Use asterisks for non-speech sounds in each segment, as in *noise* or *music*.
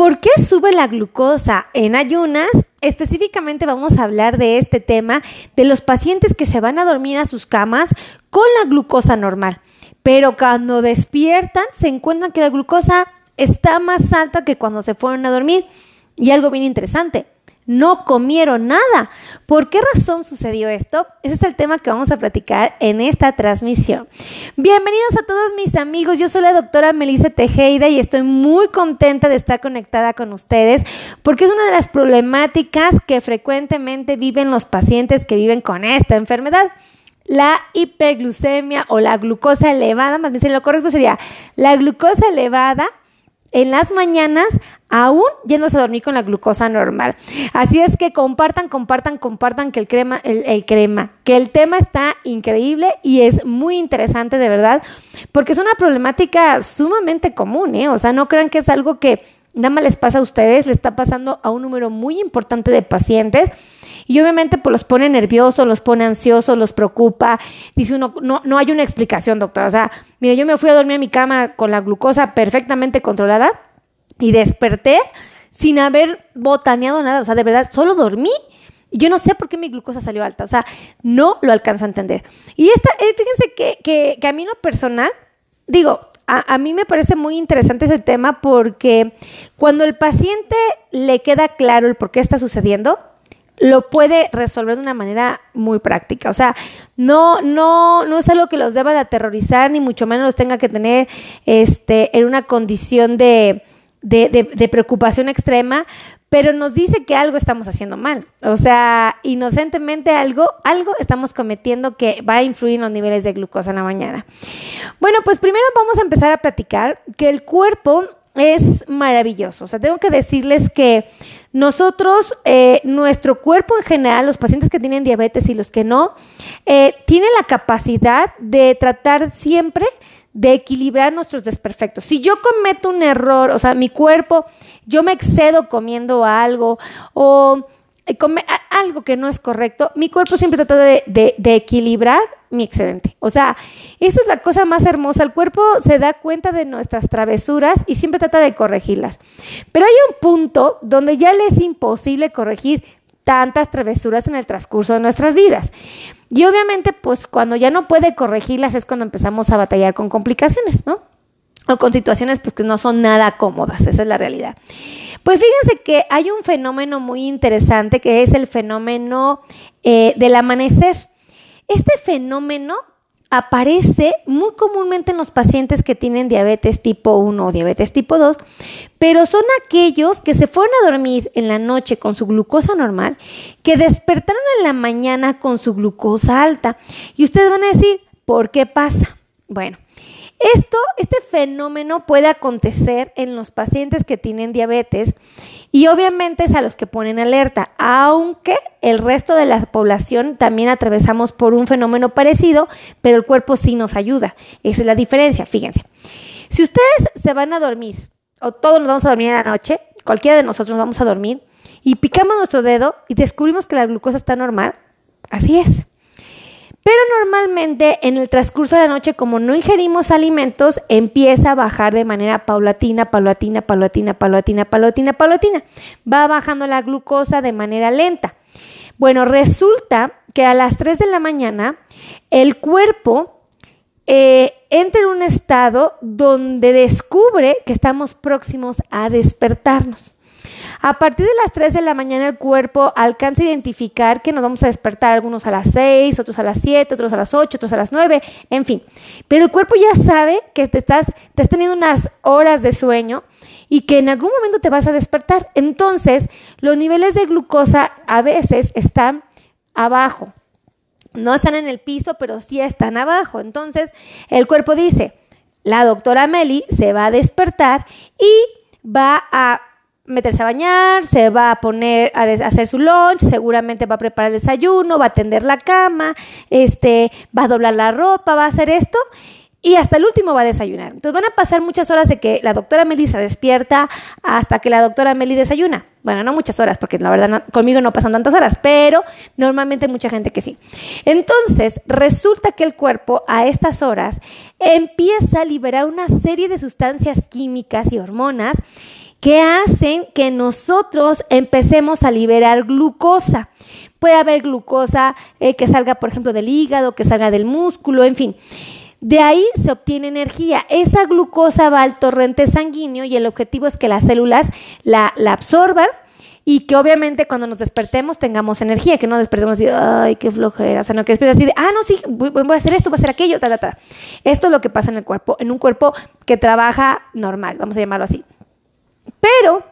¿Por qué sube la glucosa en ayunas? Específicamente vamos a hablar de este tema de los pacientes que se van a dormir a sus camas con la glucosa normal, pero cuando despiertan se encuentran que la glucosa está más alta que cuando se fueron a dormir. Y algo bien interesante, no comieron nada. ¿Por qué razón sucedió esto? Ese es el tema que vamos a platicar en esta transmisión. Bienvenidos a todos mis amigos, yo soy la doctora Melissa Tejeda y estoy muy contenta de estar conectada con ustedes porque es una de las problemáticas que frecuentemente viven los pacientes que viven con esta enfermedad la hiperglucemia o la glucosa elevada, más bien lo correcto sería la glucosa elevada en las mañanas aún yéndose a dormir con la glucosa normal. Así es que compartan, compartan, compartan que el crema, el, crema, que el tema está increíble y es muy interesante de verdad, porque es una problemática sumamente común, ¿eh? O sea, no crean que es algo que nada más les pasa a ustedes, le está pasando a un número muy importante de pacientes. Y obviamente pues los pone nerviosos, los pone ansiosos, los preocupa. Dice uno, no, no hay una explicación, doctora. O sea, mire, yo me fui a dormir a mi cama con la glucosa perfectamente controlada y desperté sin haber botaneado nada. O sea, de verdad, solo dormí. Y yo no sé por qué mi glucosa salió alta. O sea, no lo alcanzo a entender. Y esta, eh, fíjense que, que, que a mí lo personal, digo, a, mí me parece muy interesante ese tema porque cuando el paciente le queda claro el por qué está sucediendo, lo puede resolver de una manera muy práctica. O sea, no, no, no es algo que los deba de aterrorizar, ni mucho menos los tenga que tener este, en una condición de, de, preocupación extrema, pero nos dice que algo estamos haciendo mal. O sea, inocentemente algo, algo estamos cometiendo que va a influir en los niveles de glucosa en la mañana. Bueno, pues primero vamos a empezar a platicar que el cuerpo es maravilloso. O sea, tengo que decirles que nosotros, eh, nuestro cuerpo en general, los pacientes que tienen diabetes y los que no, eh, tienen la capacidad de tratar siempre de equilibrar nuestros desperfectos. Si yo cometo un error, o sea, mi cuerpo, yo me excedo comiendo algo o eh, come, algo que no es correcto, mi cuerpo siempre trata de, de, equilibrar mi excedente. O sea, esa es la cosa más hermosa. El cuerpo se da cuenta de nuestras travesuras y siempre trata de corregirlas. Pero hay un punto donde ya le es imposible corregir tantas travesuras en el transcurso de nuestras vidas. Y obviamente, pues cuando ya no puede corregirlas es cuando empezamos a batallar con complicaciones, ¿no? O con situaciones pues que no son nada cómodas, esa es la realidad. Pues fíjense que hay un fenómeno muy interesante que es el fenómeno eh, del amanecer. Este fenómeno aparece muy comúnmente en los pacientes que tienen diabetes tipo 1 o diabetes tipo 2, pero son aquellos que se fueron a dormir en la noche con su glucosa normal, que despertaron en la mañana con su glucosa alta. Y ustedes van a decir, ¿por qué pasa? Bueno, esto, este fenómeno puede acontecer en los pacientes que tienen diabetes y obviamente es a los que ponen alerta, aunque el resto de la población también atravesamos por un fenómeno parecido, pero el cuerpo sí nos ayuda. Esa es la diferencia, fíjense. Si ustedes se van a dormir, o todos nos vamos a dormir en la noche, cualquiera de nosotros nos vamos a dormir, y picamos nuestro dedo y descubrimos que la glucosa está normal, así es. Pero normalmente en el transcurso de la noche, como no ingerimos alimentos, empieza a bajar de manera paulatina, paulatina, paulatina, paulatina, paulatina, paulatina. Va bajando la glucosa de manera lenta. Bueno, resulta que a las 3 de la mañana el cuerpo eh, entra en un estado donde descubre que estamos próximos a despertarnos. A partir de las 3 de la mañana el cuerpo alcanza a identificar que nos vamos a despertar algunos a las 6, otros a las 7, otros a las 8, otros a las 9, en fin. Pero el cuerpo ya sabe que te estás, te has tenido unas horas de sueño y que en algún momento te vas a despertar. Entonces, los niveles de glucosa a veces están abajo. No están en el piso, pero sí están abajo. Entonces, el cuerpo dice, la doctora Meli se va a despertar y va a meterse a bañar, se va a poner a, hacer su lunch, seguramente va a preparar el desayuno, va a tender la cama, este, va a doblar la ropa, va a hacer esto y hasta el último va a desayunar. Entonces van a pasar muchas horas de que la doctora Melissa despierta hasta que la doctora Meli desayuna. Bueno, no muchas horas, porque la verdad conmigo no pasan tantas horas, pero normalmente mucha gente que sí. Entonces, resulta que el cuerpo a estas horas empieza a liberar una serie de sustancias químicas y hormonas que hacen que nosotros empecemos a liberar glucosa. Puede haber glucosa eh, que salga, por ejemplo, del hígado, que salga del músculo, en fin. De ahí se obtiene energía. Esa glucosa va al torrente sanguíneo y el objetivo es que las células la, absorban y que obviamente cuando nos despertemos tengamos energía, que no despertemos así, ay, qué flojera, o sea, no que despertemos así de, ah, no, sí, voy, a hacer esto, voy a hacer aquello, ta, ta, ta. Esto es lo que pasa en el cuerpo, en un cuerpo que trabaja normal, vamos a llamarlo así. Pero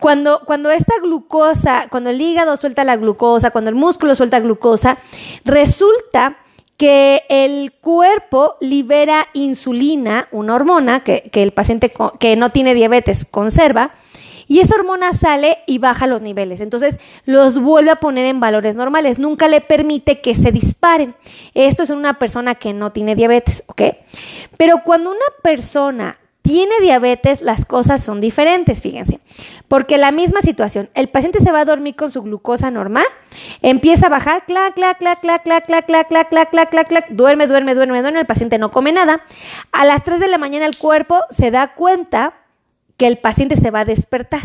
cuando, cuando esta glucosa, cuando el hígado suelta la glucosa, cuando el músculo suelta glucosa, resulta que el cuerpo libera insulina, una hormona que, el paciente que no tiene diabetes conserva, y esa hormona sale y baja los niveles. Entonces los vuelve a poner en valores normales. Nunca le permite que se disparen. Esto es en una persona que no tiene diabetes, ¿ok? Pero cuando una persona tiene diabetes, las cosas son diferentes, fíjense. Porque la misma situación, el paciente se va a dormir con su glucosa normal, empieza a bajar, clac, clac, clac, clac, clac, clac, clac, clac, clac, clac, clac, clac, duerme, duerme, duerme, duerme, el paciente no come nada. A las 3 de la mañana el cuerpo se da cuenta que el paciente se va a despertar.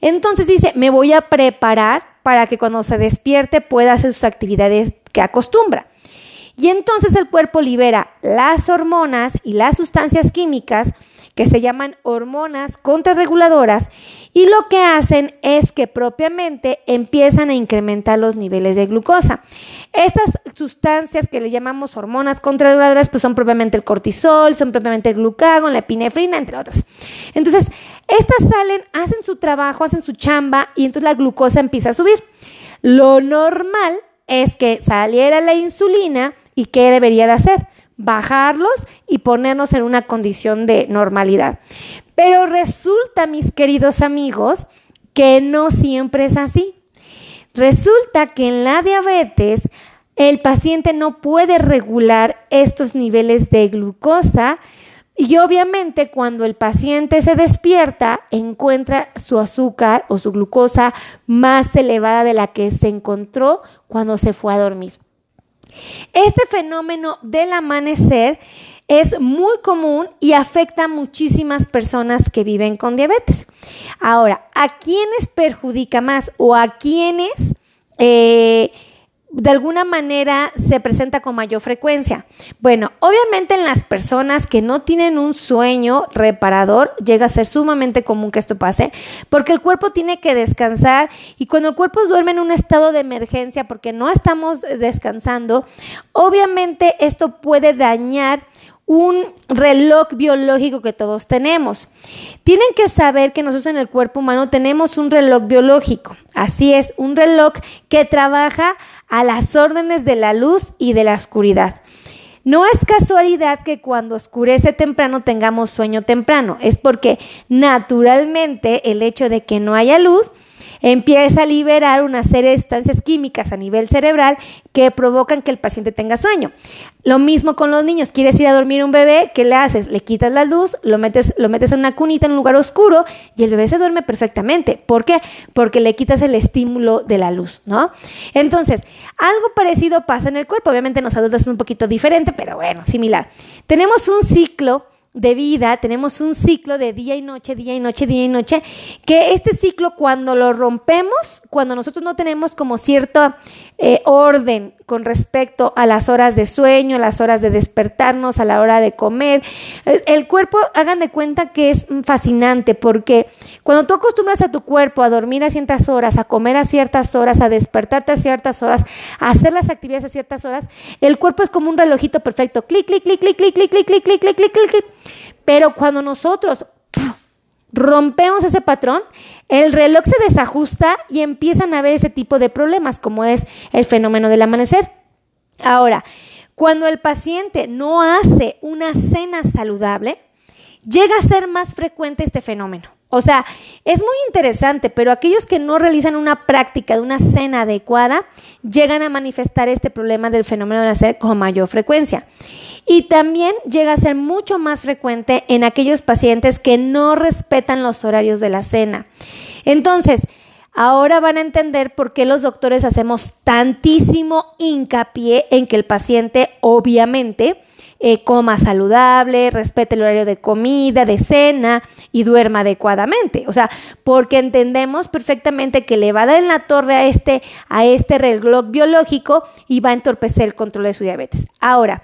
Entonces dice, me voy a preparar para que cuando se despierte pueda hacer sus actividades que acostumbra. Y entonces el cuerpo libera las hormonas y las sustancias químicas que se llaman hormonas contrarreguladoras y lo que hacen es que propiamente empiezan a incrementar los niveles de glucosa. Estas sustancias que le llamamos hormonas contrarreguladoras pues son propiamente el cortisol, son propiamente el glucagón, la epinefrina, entre otras. Entonces, estas salen, hacen su trabajo, hacen su chamba y entonces la glucosa empieza a subir. Lo normal es que saliera la insulina y ¿qué debería de hacer? Bajarlos y ponernos en una condición de normalidad. Pero resulta, mis queridos amigos, que no siempre es así. Resulta que en la diabetes el paciente no puede regular estos niveles de glucosa y obviamente cuando el paciente se despierta encuentra su azúcar o su glucosa más elevada de la que se encontró cuando se fue a dormir. Este fenómeno del amanecer es muy común y afecta a muchísimas personas que viven con diabetes. Ahora, ¿a quiénes perjudica más o a quiénes eh, de alguna manera se presenta con mayor frecuencia? Bueno, obviamente en las personas que no tienen un sueño reparador, llega a ser sumamente común que esto pase, porque el cuerpo tiene que descansar y cuando el cuerpo duerme en un estado de emergencia porque no estamos descansando, obviamente esto puede dañar un reloj biológico que todos tenemos. Tienen que saber que nosotros en el cuerpo humano tenemos un reloj biológico. Así es, un reloj que trabaja a las órdenes de la luz y de la oscuridad. No es casualidad que cuando oscurece temprano tengamos sueño temprano, es porque naturalmente el hecho de que no haya luz empieza a liberar una serie de sustancias químicas a nivel cerebral que provocan que el paciente tenga sueño. Lo mismo con los niños. Quieres ir a dormir un bebé, ¿qué le haces? Le quitas la luz, lo metes, lo metes en una cunita en un lugar oscuro y el bebé se duerme perfectamente. ¿Por qué? Porque le quitas el estímulo de la luz, ¿no? Entonces, algo parecido pasa en el cuerpo. Obviamente en los adultos es un poquito diferente, pero bueno, similar. Tenemos un ciclo de vida, tenemos un ciclo de día y noche, día y noche, día y noche, que este ciclo cuando lo rompemos, cuando nosotros no tenemos como cierto eh, orden con respecto a las horas de sueño, las horas de despertarnos, a la hora de comer, eh, el cuerpo, hagan de cuenta que es fascinante porque cuando tú acostumbras a tu cuerpo a dormir a ciertas horas, a comer a ciertas horas, a despertarte a ciertas horas, a hacer las actividades a ciertas horas, el cuerpo es como un relojito perfecto, clic, clic, clic, clic, clic, clic, clic, clic, clic, clic, clic, clic pero cuando nosotros rompemos ese patrón, el reloj se desajusta y empiezan a haber ese tipo de problemas, como es el fenómeno del amanecer. Ahora, cuando el paciente no hace una cena saludable, llega a ser más frecuente este fenómeno. O sea, es muy interesante, pero aquellos que no realizan una práctica de una cena adecuada llegan a manifestar este problema del fenómeno del hacer con mayor frecuencia. Y también llega a ser mucho más frecuente en aquellos pacientes que no respetan los horarios de la cena. Entonces, ahora van a entender por qué los doctores hacemos tantísimo hincapié en que el paciente, obviamente, eh, coma saludable, respete el horario de comida, de cena y duerma adecuadamente. O sea, porque entendemos perfectamente que le va a dar en la torre a este, a este reloj biológico y va a entorpecer el control de su diabetes. Ahora,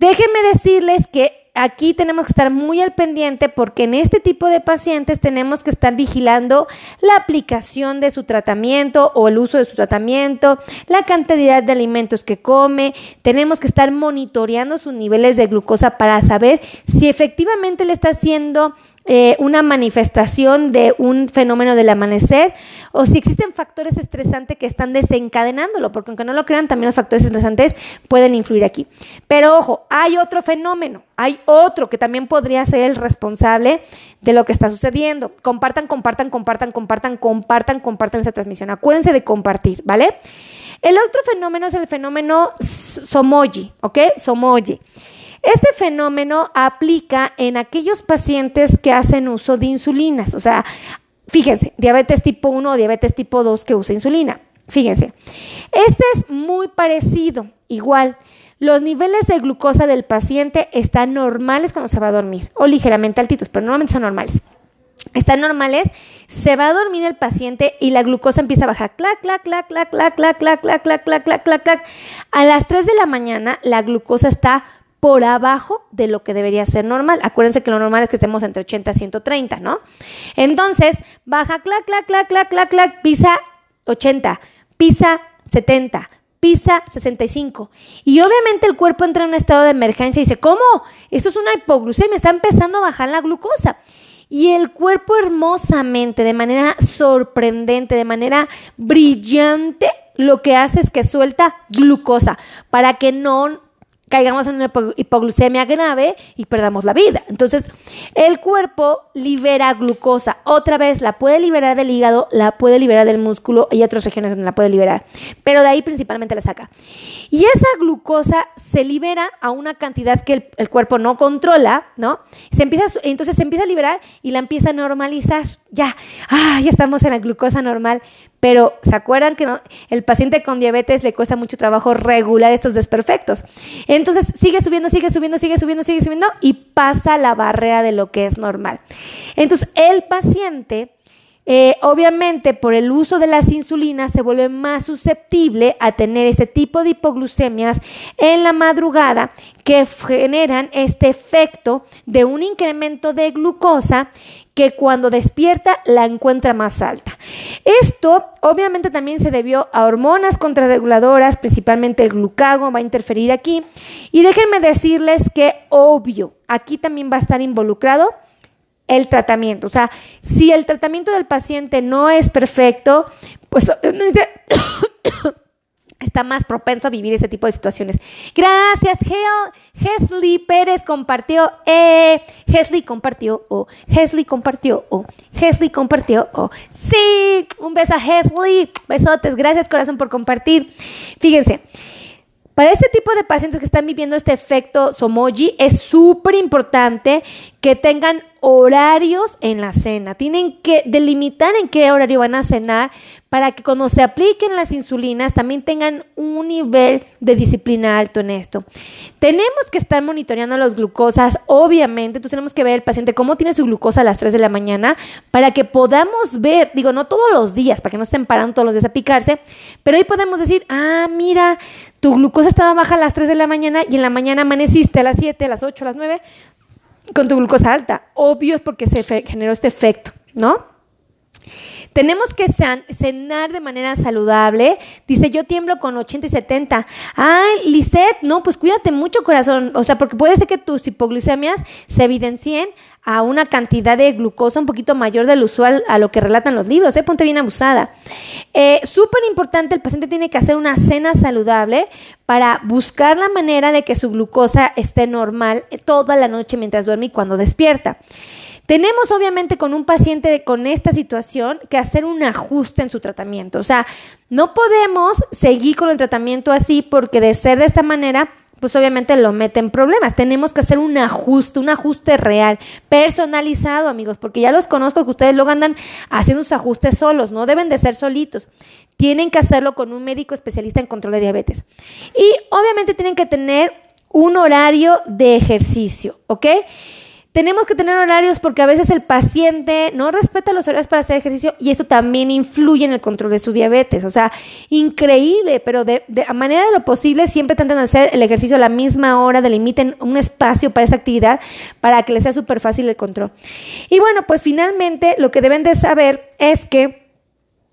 déjenme decirles que aquí tenemos que estar muy al pendiente porque en este tipo de pacientes tenemos que estar vigilando la aplicación de su tratamiento o el uso de su tratamiento, la cantidad de alimentos que come, tenemos que estar monitoreando sus niveles de glucosa para saber si efectivamente le está haciendo eh, una manifestación de un fenómeno del amanecer o si existen factores estresantes que están desencadenándolo, porque aunque no lo crean, también los factores estresantes pueden influir aquí. Pero ojo, hay otro fenómeno, hay otro que también podría ser el responsable de lo que está sucediendo. Compartan, compartan, compartan, compartan, compartan, compartan esta transmisión. Acuérdense de compartir, ¿vale? El otro fenómeno es el fenómeno Somoji, ¿ok? Somoji. Este fenómeno aplica en aquellos pacientes que hacen uso de insulinas, o sea, fíjense, diabetes tipo 1 o diabetes tipo 2 que usa insulina. Fíjense, este es muy parecido, igual. Los niveles de glucosa del paciente están normales cuando se va a dormir, o ligeramente altitos, pero normalmente son normales. Están normales, se va a dormir el paciente y la glucosa empieza a bajar. Clac, clac, clac, clac, clac, clac, clac, clac, clac, clac, clac, clac, clac. A las 3 de la mañana la glucosa está por abajo de lo que debería ser normal. Acuérdense que lo normal es que estemos entre 80 y 130, ¿no? Entonces, baja, clac, clac, clac, clac, clac, clac, pisa 80, pisa 70, pisa 65. Y obviamente el cuerpo entra en un estado de emergencia y dice, ¿cómo? Esto es una hipoglucemia, está empezando a bajar la glucosa. Y el cuerpo hermosamente, de manera sorprendente, de manera brillante, lo que hace es que suelta glucosa para que no caigamos en una hipoglucemia grave y perdamos la vida. Entonces, el cuerpo libera glucosa. Otra vez, la puede liberar del hígado, la puede liberar del músculo y otras regiones donde la puede liberar. Pero de ahí principalmente la saca. Y esa glucosa se libera a una cantidad que el, cuerpo no controla, ¿no? Se empieza, entonces se empieza a liberar y la empieza a normalizar. Ya, ah, ya estamos en la glucosa normal. Pero, ¿se acuerdan que el paciente con diabetes le cuesta mucho trabajo regular estos desperfectos? Entonces, sigue subiendo, sigue subiendo, sigue subiendo, sigue subiendo y pasa la barrera de lo que es normal. Entonces, el paciente, eh, obviamente, por el uso de las insulinas, se vuelve más susceptible a tener este tipo de hipoglucemias en la madrugada que generan este efecto de un incremento de glucosa que cuando despierta la encuentra más alta. Esto obviamente también se debió a hormonas contrarreguladoras, principalmente el glucago va a interferir aquí. Y déjenme decirles que obvio, aquí también va a estar involucrado el tratamiento. O sea, si el tratamiento del paciente no es perfecto, pues *coughs* está más propenso a vivir ese tipo de situaciones. Gracias, Hesley Pérez compartió, eh, Hesley compartió, o Hesley compartió, o Hesley compartió, o sí, un beso a Hesley, besotes, gracias corazón por compartir. Fíjense, para este tipo de pacientes que están viviendo este efecto Somoji, es súper importante que tengan horarios en la cena. Tienen que delimitar en qué horario van a cenar para que cuando se apliquen las insulinas también tengan un nivel de disciplina alto en esto. Tenemos que estar monitoreando las glucosas, obviamente. Entonces tenemos que ver el paciente cómo tiene su glucosa a las 3 de la mañana para que podamos ver, digo, no todos los días, para que no estén parando todos los días a picarse, pero ahí podemos decir, ah, mira, tu glucosa estaba baja a las 3 de la mañana y en la mañana amaneciste a las 7, a las 8, a las 9 con tu glucosa alta. Obvio es porque se generó este efecto, ¿no? Tenemos que cenar de manera saludable. Dice, yo tiemblo con 80 y 70. Ay, Lisette, no, pues cuídate mucho, corazón. O sea, porque puede ser que tus hipoglucemias se evidencien a una cantidad de glucosa un poquito mayor del usual a lo que relatan los libros. ¿eh? Ponte bien abusada. Eh, Súper importante, el paciente tiene que hacer una cena saludable para buscar la manera de que su glucosa esté normal toda la noche mientras duerme y cuando despierta. Tenemos obviamente con un paciente con esta situación que hacer un ajuste en su tratamiento. O sea, no podemos seguir con el tratamiento así porque de ser de esta manera, pues obviamente lo mete en problemas. Tenemos que hacer un ajuste, un ajuste real, personalizado, amigos, porque ya los conozco que ustedes luego andan haciendo sus ajustes solos, no deben de ser solitos. Tienen que hacerlo con un médico especialista en control de diabetes. Y obviamente tienen que tener un horario de ejercicio, ¿ok? Tenemos que tener horarios porque a veces el paciente no respeta los horarios para hacer ejercicio y eso también influye en el control de su diabetes. O sea, increíble, pero de, a manera de lo posible siempre tratan hacer el ejercicio a la misma hora, delimiten un espacio para esa actividad para que les sea súper fácil el control. Y bueno, pues finalmente lo que deben de saber es que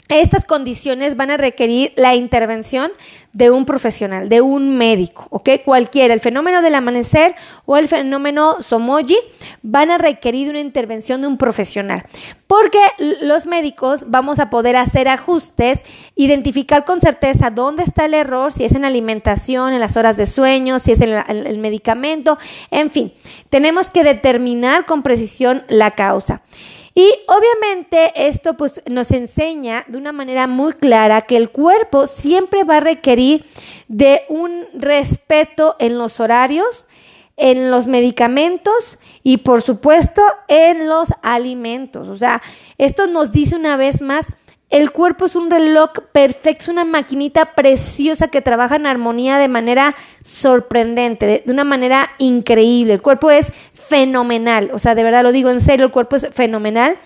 estas condiciones van a requerir la intervención de un profesional, de un médico, ¿ok? Cualquiera, el fenómeno del amanecer o el fenómeno somoji van a requerir una intervención de un profesional, porque los médicos vamos a poder hacer ajustes, identificar con certeza dónde está el error, si es en alimentación, en las horas de sueño, si es en el medicamento, en fin, tenemos que determinar con precisión la causa. Y obviamente esto pues nos enseña de una manera muy clara que el cuerpo siempre va a requerir de un respeto en los horarios, en los medicamentos y por supuesto en los alimentos. O sea, esto nos dice una vez más el cuerpo es un reloj perfecto, es una maquinita preciosa que trabaja en armonía de manera sorprendente, de, una manera increíble. El cuerpo es fenomenal, o sea, de verdad lo digo en serio, el cuerpo es fenomenal.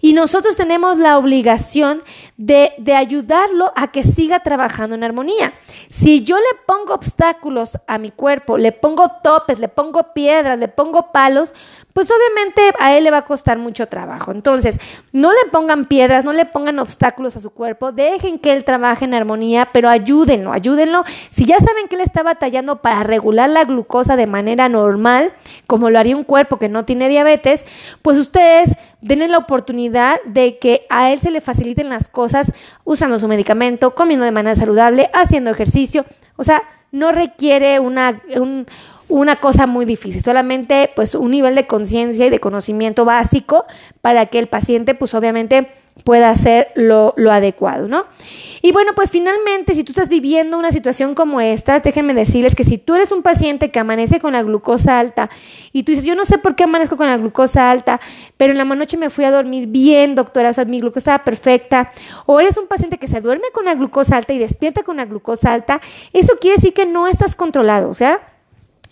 Y nosotros tenemos la obligación de, de, ayudarlo a que siga trabajando en armonía. Si yo le pongo obstáculos a mi cuerpo, le pongo topes, le pongo piedras, le pongo palos, pues obviamente a él le va a costar mucho trabajo. Entonces, no le pongan piedras, no le pongan obstáculos a su cuerpo, dejen que él trabaje en armonía, pero ayúdenlo, ayúdenlo. Si ya saben que él está batallando para regular la glucosa de manera normal, como lo haría un cuerpo que no tiene diabetes, pues ustedes denle la oportunidad de que a él se le faciliten las cosas usando su medicamento, comiendo de manera saludable, haciendo ejercicio. O sea, no requiere una, un, una cosa muy difícil, solamente pues un nivel de conciencia y de conocimiento básico para que el paciente pues obviamente pueda hacer lo, lo, adecuado, ¿no? Y bueno, pues finalmente, si tú estás viviendo una situación como esta, déjenme decirles que si tú eres un paciente que amanece con la glucosa alta y tú dices, yo no sé por qué amanezco con la glucosa alta, pero en la noche me fui a dormir bien, doctora, o sea, mi glucosa estaba perfecta, o eres un paciente que se duerme con la glucosa alta y despierta con la glucosa alta, eso quiere decir que no estás controlado, o sea,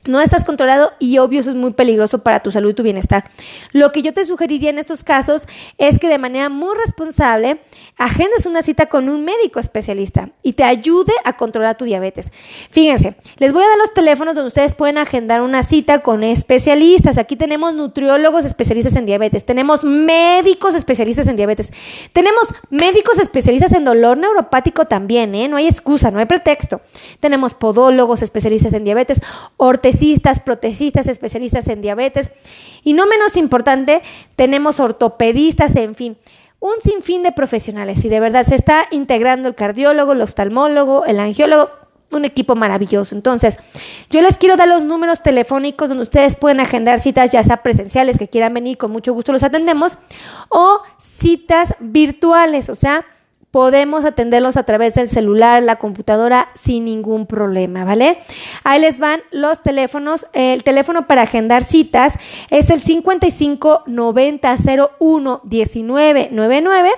no estás controlado y obvio eso es muy peligroso para tu salud y tu bienestar. Lo que yo te sugeriría en estos casos es que de manera muy responsable agendes una cita con un médico especialista y te ayude a controlar tu diabetes. Fíjense, les voy a dar los teléfonos donde ustedes pueden agendar una cita con especialistas. Aquí tenemos nutriólogos especialistas en diabetes, tenemos médicos especialistas en diabetes, tenemos médicos especialistas en dolor neuropático también, ¿eh? No hay excusa, no hay pretexto. Tenemos podólogos especialistas en diabetes, orte protecistas, especialistas en diabetes y no menos importante, tenemos ortopedistas, en fin, un sinfín de profesionales y de verdad se está integrando el cardiólogo, el oftalmólogo, el angiólogo, un equipo maravilloso. Entonces, yo les quiero dar los números telefónicos donde ustedes pueden agendar citas, ya sea presenciales que quieran venir, con mucho gusto los atendemos, o citas virtuales, o sea, podemos atenderlos a través del celular, la computadora sin ningún problema, ¿vale? Ahí les van los teléfonos. El teléfono para agendar citas es el 55 90 01 19 99.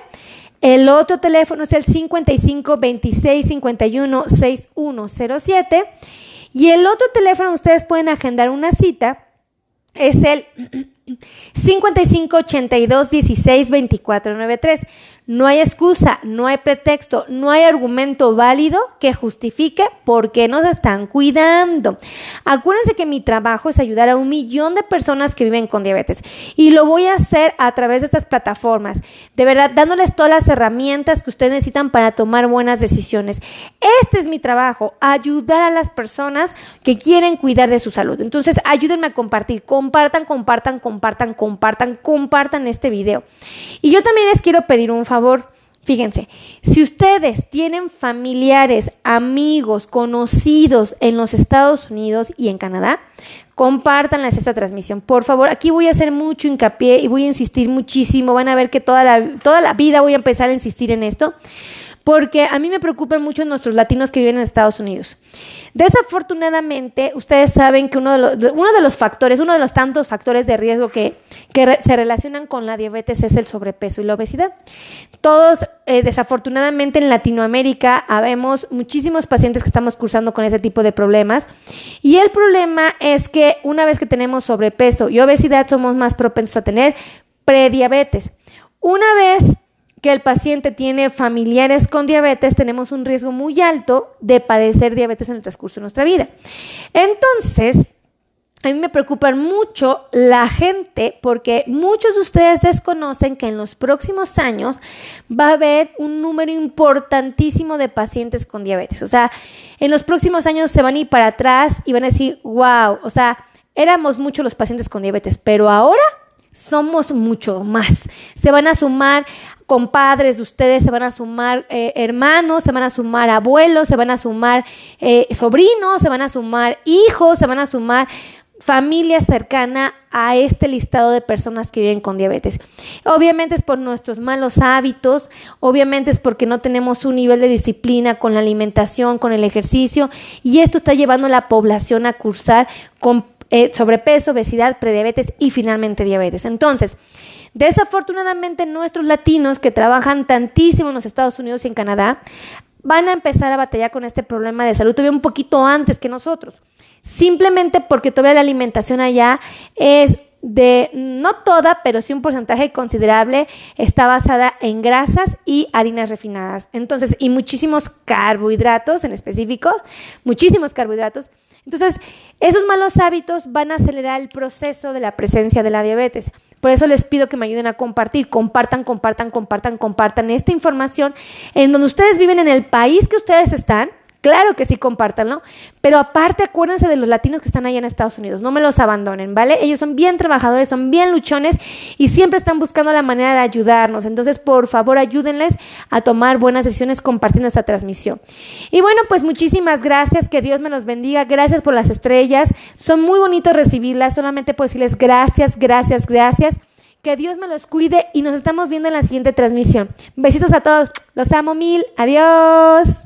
El otro teléfono es el 55 26 51 6107. Y el otro teléfono ustedes pueden agendar una cita es el 55 82 16 24 93. No hay excusa, no hay pretexto, no hay argumento válido que justifique por qué nos están cuidando. Acuérdense que mi trabajo es ayudar a un millón de personas que viven con diabetes y lo voy a hacer a través de estas plataformas. De verdad, dándoles todas las herramientas que ustedes necesitan para tomar buenas decisiones. Este es mi trabajo, ayudar a las personas que quieren cuidar de su salud. Entonces, ayúdenme a compartir, compartan, compartan, compartan, compartan, compartan este video. Y yo también les quiero pedir un favor favor, fíjense, si ustedes tienen familiares, amigos, conocidos en los Estados Unidos y en Canadá, compártanles esta transmisión. Por favor, aquí voy a hacer mucho hincapié y voy a insistir muchísimo. Van a ver que toda la, toda la vida voy a empezar a insistir en esto porque a mí me preocupan mucho nuestros latinos que viven en Estados Unidos. Desafortunadamente, ustedes saben que uno de, los, factores, uno de los tantos factores de riesgo que, que se relacionan con la diabetes es el sobrepeso y la obesidad. Todos, eh, desafortunadamente, en Latinoamérica habemos muchísimos pacientes que estamos cursando con ese tipo de problemas. Y el problema es que una vez que tenemos sobrepeso y obesidad, somos más propensos a tener prediabetes. Una vez que el paciente tiene familiares con diabetes, tenemos un riesgo muy alto de padecer diabetes en el transcurso de nuestra vida. Entonces, a mí me preocupa mucho la gente porque muchos de ustedes desconocen que en los próximos años va a haber un número importantísimo de pacientes con diabetes. O sea, en los próximos años se van a ir para atrás y van a decir, wow, o sea, éramos muchos los pacientes con diabetes, pero ahora somos mucho más. Se van a sumar compadres de ustedes, se van a sumar eh, hermanos, se van a sumar abuelos, se van a sumar eh, sobrinos, se van a sumar hijos, se van a sumar familia cercana a este listado de personas que viven con diabetes. Obviamente es por nuestros malos hábitos, obviamente es porque no tenemos un nivel de disciplina con la alimentación, con el ejercicio, y esto está llevando a la población a cursar con eh, sobrepeso, obesidad, prediabetes y finalmente diabetes. Entonces, desafortunadamente nuestros latinos que trabajan tantísimo en los Estados Unidos y en Canadá van a empezar a batallar con este problema de salud todavía un poquito antes que nosotros. Simplemente porque todavía la alimentación allá es de, no toda, pero sí un porcentaje considerable, está basada en grasas y harinas refinadas. Entonces, y muchísimos carbohidratos en específico, muchísimos carbohidratos. Entonces, esos malos hábitos van a acelerar el proceso de la presencia de la diabetes. Por eso les pido que me ayuden a compartir, compartan, compartan, compartan, compartan esta información en donde ustedes viven en el país que ustedes están Claro que sí, compártanlo. Pero aparte, acuérdense de los latinos que están allá en Estados Unidos. No me los abandonen, ¿vale? Ellos son bien trabajadores, son bien luchones y siempre están buscando la manera de ayudarnos. Entonces, por favor, ayúdenles a tomar buenas decisiones compartiendo esta transmisión. Y bueno, pues muchísimas gracias. Que Dios me los bendiga. Gracias por las estrellas. Son muy bonitos recibirlas. Solamente puedo decirles gracias, gracias, gracias. Que Dios me los cuide y nos estamos viendo en la siguiente transmisión. Besitos a todos. Los amo mil. Adiós.